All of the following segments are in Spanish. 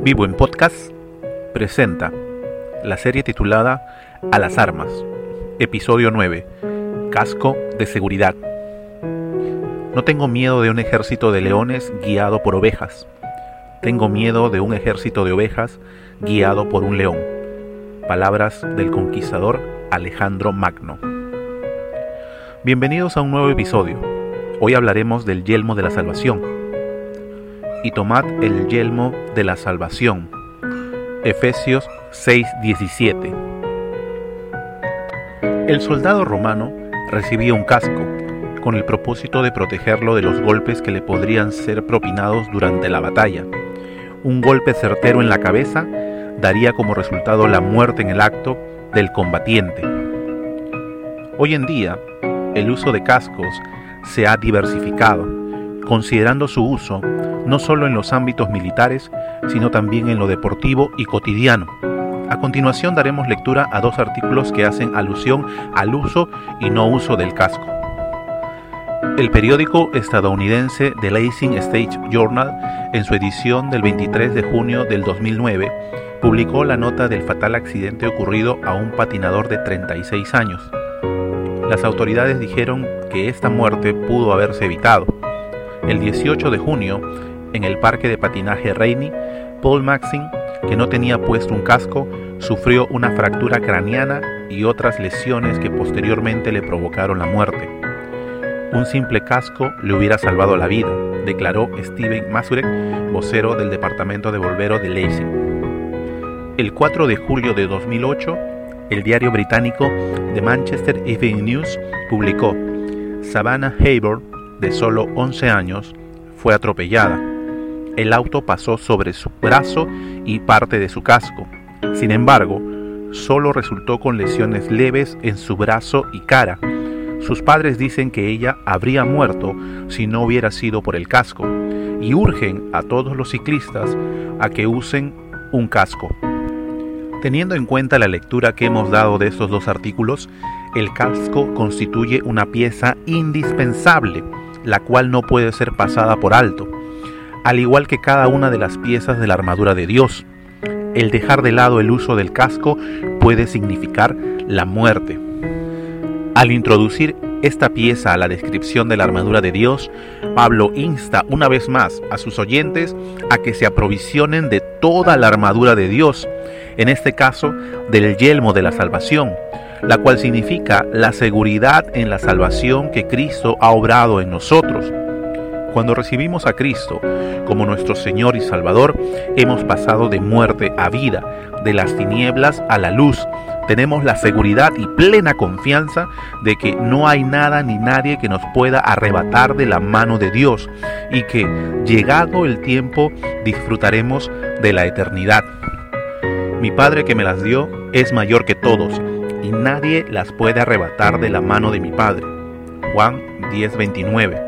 Vivo en Podcast presenta la serie titulada A las Armas, episodio 9, Casco de Seguridad. No tengo miedo de un ejército de leones guiado por ovejas. Tengo miedo de un ejército de ovejas guiado por un león. Palabras del conquistador Alejandro Magno. Bienvenidos a un nuevo episodio. Hoy hablaremos del yelmo de la salvación y tomad el yelmo de la salvación. Efesios 6:17. El soldado romano recibía un casco con el propósito de protegerlo de los golpes que le podrían ser propinados durante la batalla. Un golpe certero en la cabeza daría como resultado la muerte en el acto del combatiente. Hoy en día, el uso de cascos se ha diversificado considerando su uso no solo en los ámbitos militares, sino también en lo deportivo y cotidiano. A continuación daremos lectura a dos artículos que hacen alusión al uso y no uso del casco. El periódico estadounidense The Lacing Stage Journal, en su edición del 23 de junio del 2009, publicó la nota del fatal accidente ocurrido a un patinador de 36 años. Las autoridades dijeron que esta muerte pudo haberse evitado el 18 de junio, en el parque de patinaje Rainy, Paul Maxim, que no tenía puesto un casco, sufrió una fractura craneana y otras lesiones que posteriormente le provocaron la muerte. Un simple casco le hubiera salvado la vida, declaró Steven Masurek, vocero del Departamento de Volvero de Lacing. El 4 de julio de 2008, el diario británico The Manchester Evening News publicó Savannah Haber de solo 11 años, fue atropellada. El auto pasó sobre su brazo y parte de su casco. Sin embargo, solo resultó con lesiones leves en su brazo y cara. Sus padres dicen que ella habría muerto si no hubiera sido por el casco y urgen a todos los ciclistas a que usen un casco. Teniendo en cuenta la lectura que hemos dado de estos dos artículos, el casco constituye una pieza indispensable la cual no puede ser pasada por alto, al igual que cada una de las piezas de la armadura de Dios. El dejar de lado el uso del casco puede significar la muerte. Al introducir esta pieza a la descripción de la armadura de Dios, Pablo insta una vez más a sus oyentes a que se aprovisionen de toda la armadura de Dios, en este caso del yelmo de la salvación, la cual significa la seguridad en la salvación que Cristo ha obrado en nosotros. Cuando recibimos a Cristo como nuestro Señor y Salvador, hemos pasado de muerte a vida, de las tinieblas a la luz. Tenemos la seguridad y plena confianza de que no hay nada ni nadie que nos pueda arrebatar de la mano de Dios y que, llegado el tiempo, disfrutaremos de la eternidad. Mi Padre que me las dio es mayor que todos y nadie las puede arrebatar de la mano de mi Padre. Juan 10:29.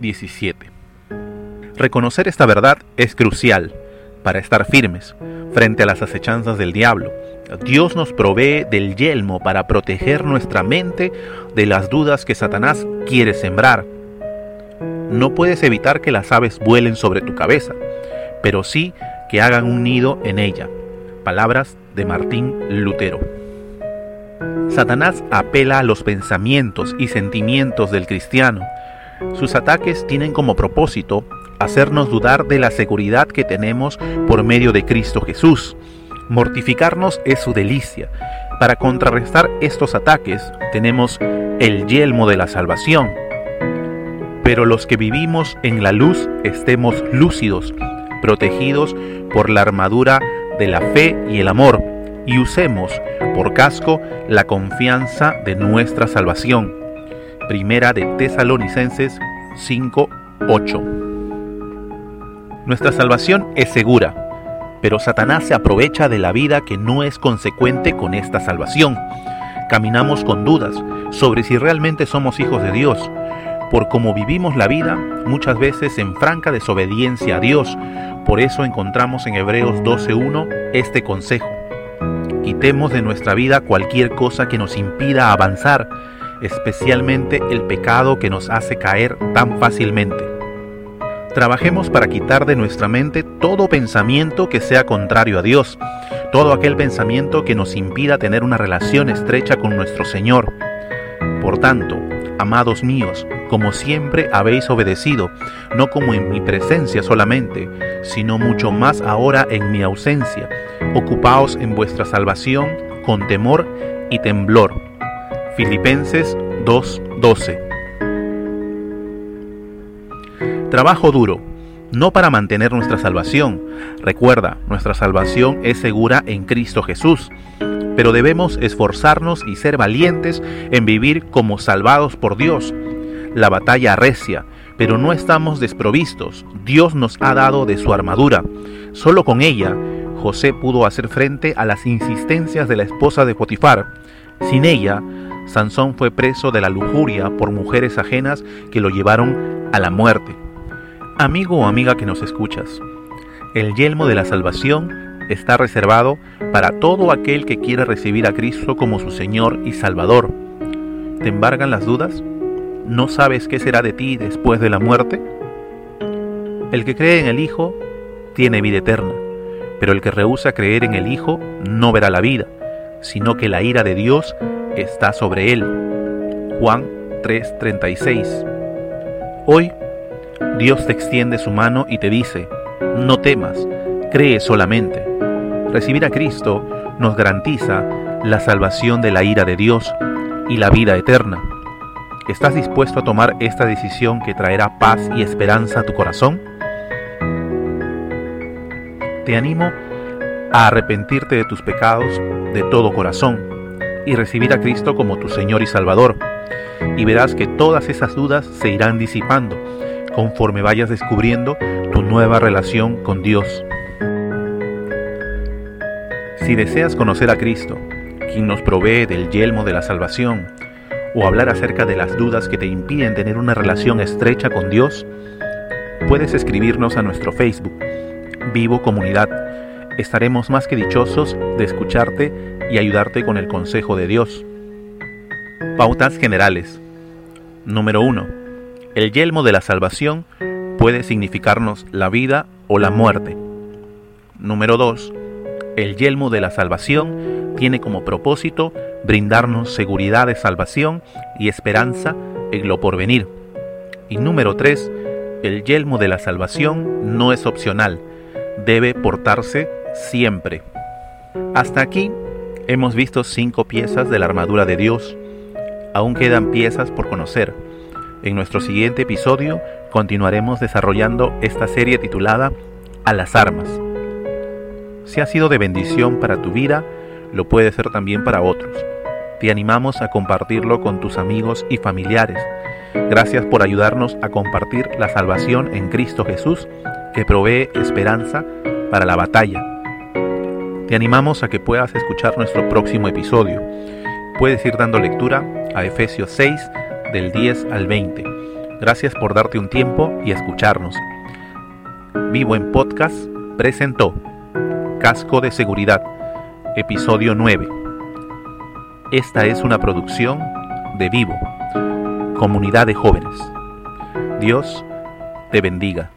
17. Reconocer esta verdad es crucial para estar firmes frente a las acechanzas del diablo. Dios nos provee del yelmo para proteger nuestra mente de las dudas que Satanás quiere sembrar. No puedes evitar que las aves vuelen sobre tu cabeza, pero sí que hagan un nido en ella. Palabras de Martín Lutero. Satanás apela a los pensamientos y sentimientos del cristiano. Sus ataques tienen como propósito hacernos dudar de la seguridad que tenemos por medio de Cristo Jesús. Mortificarnos es su delicia. Para contrarrestar estos ataques tenemos el yelmo de la salvación. Pero los que vivimos en la luz estemos lúcidos, protegidos por la armadura de la fe y el amor, y usemos por casco la confianza de nuestra salvación. Primera de Tesalonicenses 5:8. Nuestra salvación es segura, pero Satanás se aprovecha de la vida que no es consecuente con esta salvación. Caminamos con dudas sobre si realmente somos hijos de Dios, por cómo vivimos la vida, muchas veces en franca desobediencia a Dios. Por eso encontramos en Hebreos 12.1 este consejo. Quitemos de nuestra vida cualquier cosa que nos impida avanzar, especialmente el pecado que nos hace caer tan fácilmente. Trabajemos para quitar de nuestra mente todo pensamiento que sea contrario a Dios, todo aquel pensamiento que nos impida tener una relación estrecha con nuestro Señor. Por tanto, amados míos, como siempre habéis obedecido, no como en mi presencia solamente, sino mucho más ahora en mi ausencia. Ocupaos en vuestra salvación con temor y temblor. Filipenses 2:12 Trabajo duro, no para mantener nuestra salvación. Recuerda, nuestra salvación es segura en Cristo Jesús pero debemos esforzarnos y ser valientes en vivir como salvados por Dios. La batalla arrecia, pero no estamos desprovistos. Dios nos ha dado de su armadura. Solo con ella, José pudo hacer frente a las insistencias de la esposa de Potifar. Sin ella, Sansón fue preso de la lujuria por mujeres ajenas que lo llevaron a la muerte. Amigo o amiga que nos escuchas, el yelmo de la salvación está reservado para todo aquel que quiere recibir a Cristo como su Señor y Salvador. ¿Te embargan las dudas? ¿No sabes qué será de ti después de la muerte? El que cree en el Hijo tiene vida eterna, pero el que rehúsa creer en el Hijo no verá la vida, sino que la ira de Dios está sobre él. Juan 3:36 Hoy Dios te extiende su mano y te dice, no temas, cree solamente. Recibir a Cristo nos garantiza la salvación de la ira de Dios y la vida eterna. ¿Estás dispuesto a tomar esta decisión que traerá paz y esperanza a tu corazón? Te animo a arrepentirte de tus pecados de todo corazón y recibir a Cristo como tu Señor y Salvador. Y verás que todas esas dudas se irán disipando conforme vayas descubriendo tu nueva relación con Dios. Si deseas conocer a Cristo, quien nos provee del yelmo de la salvación, o hablar acerca de las dudas que te impiden tener una relación estrecha con Dios, puedes escribirnos a nuestro Facebook, Vivo Comunidad. Estaremos más que dichosos de escucharte y ayudarte con el consejo de Dios. Pautas generales. Número 1. El yelmo de la salvación puede significarnos la vida o la muerte. Número 2 el yelmo de la salvación tiene como propósito brindarnos seguridad de salvación y esperanza en lo porvenir. Y número 3, el yelmo de la salvación no es opcional, debe portarse siempre. Hasta aquí hemos visto cinco piezas de la armadura de Dios. Aún quedan piezas por conocer. En nuestro siguiente episodio continuaremos desarrollando esta serie titulada A las armas. Si ha sido de bendición para tu vida, lo puede ser también para otros. Te animamos a compartirlo con tus amigos y familiares. Gracias por ayudarnos a compartir la salvación en Cristo Jesús, que provee esperanza para la batalla. Te animamos a que puedas escuchar nuestro próximo episodio. Puedes ir dando lectura a Efesios 6 del 10 al 20. Gracias por darte un tiempo y escucharnos. Vivo en Podcast presentó. Casco de Seguridad, episodio 9. Esta es una producción de Vivo, comunidad de jóvenes. Dios te bendiga.